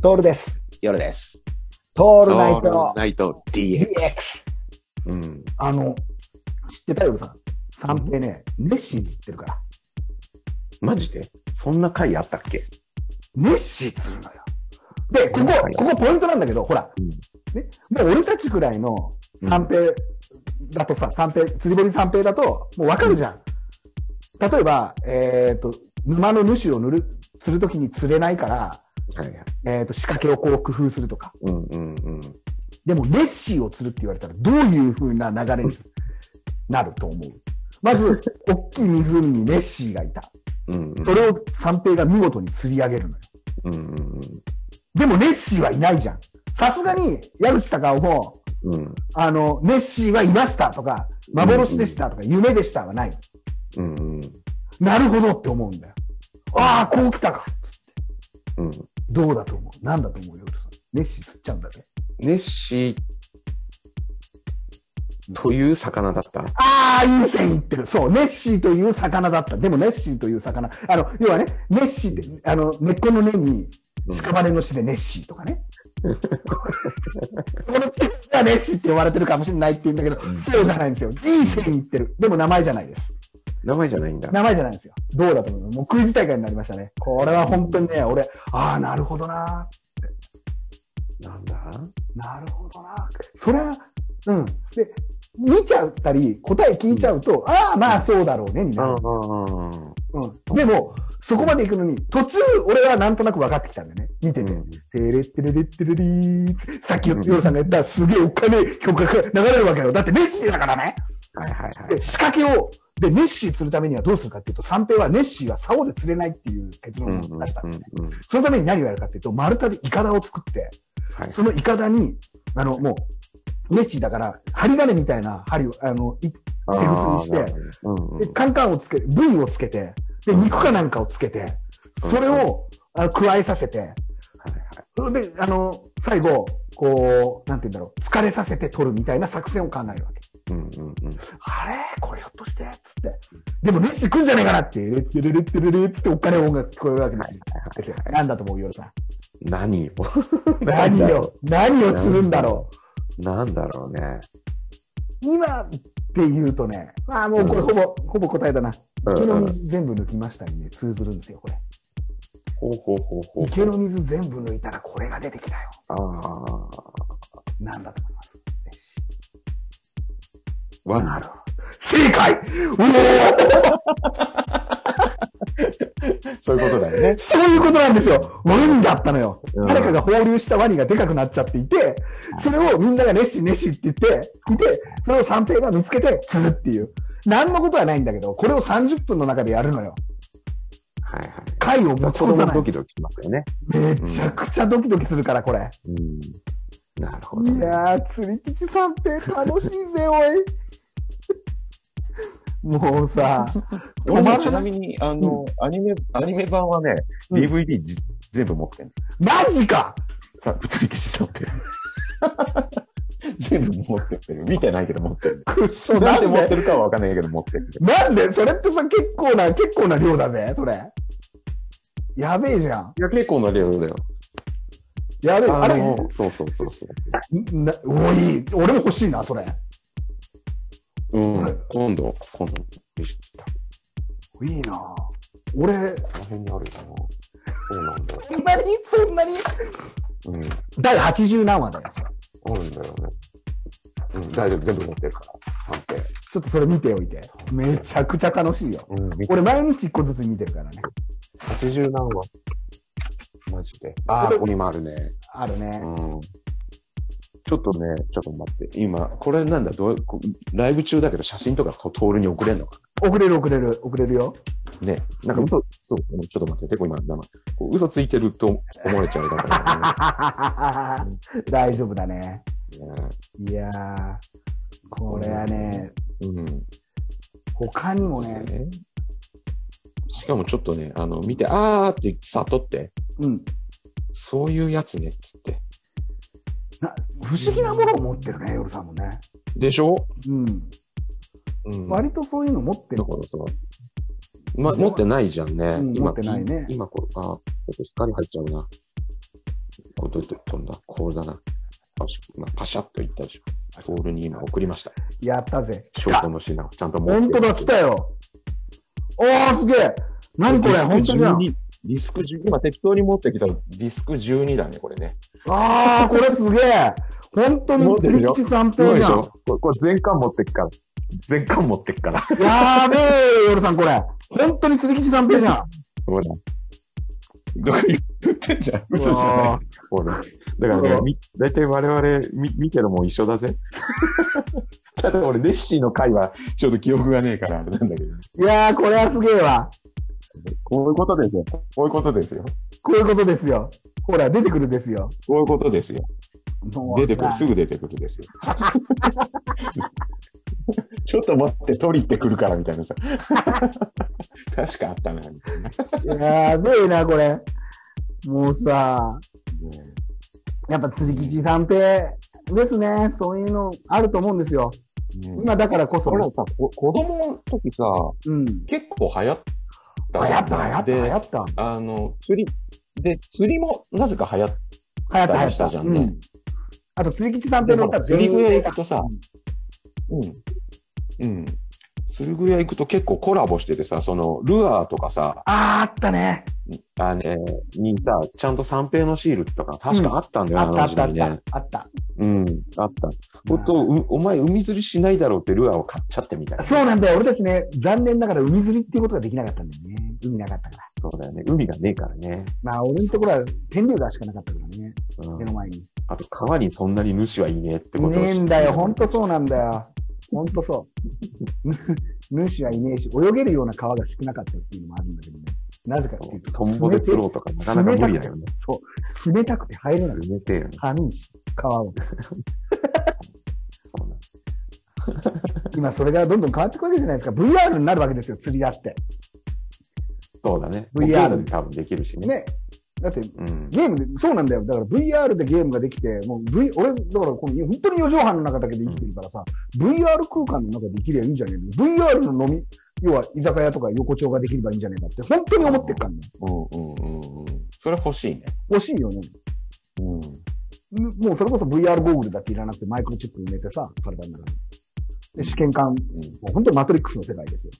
トールです。夜です。トールナイトナイト DX。うん。あの、知ってたよ、さん。三平ね、ネッシーって言ってるから。マジで？そんな回あったっけ？ネッシーっつうのよ。で、ここ、ここポイントなんだけど、ほら、うんね、もう俺たちくらいの三平だとさ、三平、釣り堀三平だと、もうわかるじゃん。例えば、えっ、と、沼の主を塗る、釣るときに釣れないから、はいはい。えっ、と、仕掛けをこう工夫するとか。うんうんうん。でも、ネッシーを釣るって言われたら、どういう風な流れになると思う？まず、大きい湖にネッシーがいた。うんうんそれを三平が見事に釣り上げるのよ。うんうんでも、ネッシーはいないじゃん。さすがに、矢口隆夫も、うん。うんあの、ネッシーはいましたとか、幻でしたとか、夢でしたはない。うんうんなるほどって思うんだよ。ああ、こう来たか。うん。どうだと思う？なんだと思う？よ、俺さん。ネッシー釣っちゃうんだね。ネッシーという魚だったああ、いい線いってる。そう、ネッシーという魚だった。でも、ネッシーという魚。あの、要はね、ネッシーって、あの、根っこの根に、屍の死でネッシーとかね。この月がネッシーって呼ばれてるかもしれないって言うんだけど、そうじゃないんですよ。いい線いってる。でも名前じゃないです。名前じゃないんだ。名前じゃないんですよ。どうだと思う？もうクイズ大会になりましたね。これは本当にね、俺、ああ、なるほどな。なんだ？なるほどな。それは、うん。で、見ちゃったり、答え聞いちゃうと、ああ、まあそうだろうね、になる。うんうん。でも、そこまで行くのに、途中、俺はなんとなく分かってきたんだよね。見てて。てれってれれってれりーさっき、ヨルさんが言ったすげえおっかねえ曲が流れるわけよ。だってネッシーだからね。はいはいはいで、。仕掛けを、で、ネッシー釣るためにはどうするかっていうと、三平はネッシーは竿で釣れないっていう結論を出したんですね。そのために何をやるかっていうと、丸太でイカダを作って、はい。そのイカダに、あの、もう、ネッシーだから、針金みたいな針を、あの、い手ぐすにして、うんうん。で、カンカンをつけ、部位をつけて、で、肉かなんかをつけて、それを、あの加えさせて、はいはい。それで、あの、最後、こう、なんて言うんだろう、疲れさせて取るみたいな作戦を考えるわけ。うんうんうんあれ？これひょっとして？つって。でも、ネッシー来んじゃねえかなって、レッテレレッテレレつっておっかねえ音楽聞こえるわけですよ。だと思う、夜さん。何よ。何よ、何を釣るんだろなんだろうね。う。今って言うとね、ああ、もうこれほぼ、ほぼ答えだな。うん池の水全部抜きましたにね、通ずるんですよ、これ。ほうほうほうほう。池の水全部抜いたらこれが出てきたよ。ああ。なんだと思います。ネッシワンーなる。正解おーそういうことだよね。そういうことなんですよ。ワニだったのよ。うん誰かが放流したワニがでかくなっちゃっていて、それをみんながネッシーネッシーって言って、いて、それを三平が見つけて釣るっていう。何のことはないんだけど、これを30分の中でやるのよ。はいはい。回を持ち越さないド。キドキしますよね。めちゃくちゃドキドキするから、これ。うん。なるほど、ね。いやー、釣り吉三平楽しいぜ、おい。もうさ、俺もらない。ちなみに、あの、アニメ、アニメ版はね、うん DVD じ全部持ってんの。マジかさ、物理消しさって。全部持ってる。見てないけど持ってる。くっそ、ななんんで？で持ってるかはわかんないけど持ってる。なんで？それってさ、結構な、結構な量だぜ、それ。やべえじゃん。いや、結構な量だよ。やべえ、あれ？のそうそうそうそう。なおい、俺も欲しいな、それ。うんはい。今度、今度、見せた。こいいな俺、の辺にあるかな。そうなんだよ。そんなに、そんなに？うん。第80何話だよ。あるんだよね。うん、大丈夫。全部持ってるから。三平。ちょっとそれ見ておいて。めちゃくちゃ楽しいよ。うん、俺毎日一個ずつ見てるからね。80何話。マジで。ああ、ここにもあるね。あるね。うん。ちょっとね、ちょっと待って。今、これなんだ、どうこライブ中だけど写真とかとトールに送れんのか？送れる送れる、送れるよ。なね。なんか嘘、そう、ちょっと待って、結構今、生こう嘘ついてると思われちゃうだから 大丈夫だね。ね。いやー、これはね、うん。他にもね、ねしかもちょっとね、あの、見て、あーって悟って、うん。そういうやつね、つって。な不思議なものを持ってるね、夜さんもね。でしょ？うん。うん。割とそういうの持ってるだ。からさ、ま、持ってないじゃんね。うん今、持ってないね今これ、あ、ちょっと光入っちゃうな。こどうやって飛んだ？これだな。パシャ,、まあ、パシャッといったでしょ。トールに今送りました。やったぜ。証拠の品をちゃんと持って本当だ、来たよ。おー、すげえ。何これ、本当じゃん。ディスク12、今適当に持ってきたディスク12だね、これね。あー、これすげえ。本当に釣り吉三平じゃん。これ、これ全巻持ってっから。全巻持ってっから。やーべえ、夜さんこれ。本当に釣り吉三平じゃん。ほら。どこ言ってんじゃん？嘘じゃない。ほら。だからね、み、だいたい我々、み、見てるもん一緒だぜ。ただ俺、ネッシーの回は、ちょっと記憶がねえから、あれなんだけど。いやー、これはすげえわ。こういうことですよ。こういうことですよ。こういうことですよ。ほら、出てくるですよ。こういうことですよ。出てくる、すぐ出てくるですよ。ちょっと待って、取り行ってくるからみたいなさ。確かあったな、みたいな。やべえな、これ。もうさ、やっぱ釣り吉三平ですね。そういうのあると思うんですよ。うん今だからこそ。俺さ、こ子供の時さ、うん。結構流行った。流行った、流行った、流で行った。あの、釣り、で、釣りもなぜか流行っ流行った、流行っ。したたじゃんねうん。あと、釣り吉三平の歌釣り具屋行くとさうんうん。うん。釣り具屋行くと結構コラボしててさ、その、ルアーとかさ、あー、あったね。あれにさ、ちゃんと三平のシールとか確かあったんだよ、あった、あった、あっあの時代ねた。。あった。うん、あった。ほんと、うお前海釣りしないだろうってルアーを買っちゃってみたいな。そうなんだよ。俺たちね、残念ながら海釣りっていうことができなかったんだよね。海なかったから。そうだよね。海がねえからね。まあ、俺のところは天竜川しかなかったからね。うん目の前に。あと、川にそんなに主はいねえっていことを知ってねえんだよ。ほんとそうなんだよ。ほんとそう。ぬ主はいねえし、泳げるような川が少なかったっていうのもあるんだけどね。なぜかっていうと、トンボで釣ろうとかなかなか無理だよね。そう。冷たくて入れない。冷てえよね。寒いし、川を。今それがどんどん変わっていくわけじゃないですか。VR になるわけですよ、釣りだって。そうだね。VR で多分できるしね。ね。だって、うん。ゲームで、そうなんだよ。だから VR でゲームができて、もう V、俺、だからこの本当に4畳半の中だけで生きてるからさ、VR 空間の中で生きりゃいいんじゃねえの ?VR の飲み、要は居酒屋とか横丁ができればいいんじゃねえかって、本当に思ってるからね。うんうんうんうん。それ欲しいね。欲しいよね。うん。もうそれこそ VR ゴーグルだっていらなくてマイクロチップ埋めてさ、体の中に。で、試験管、もう本当にマトリックスの世界ですよ。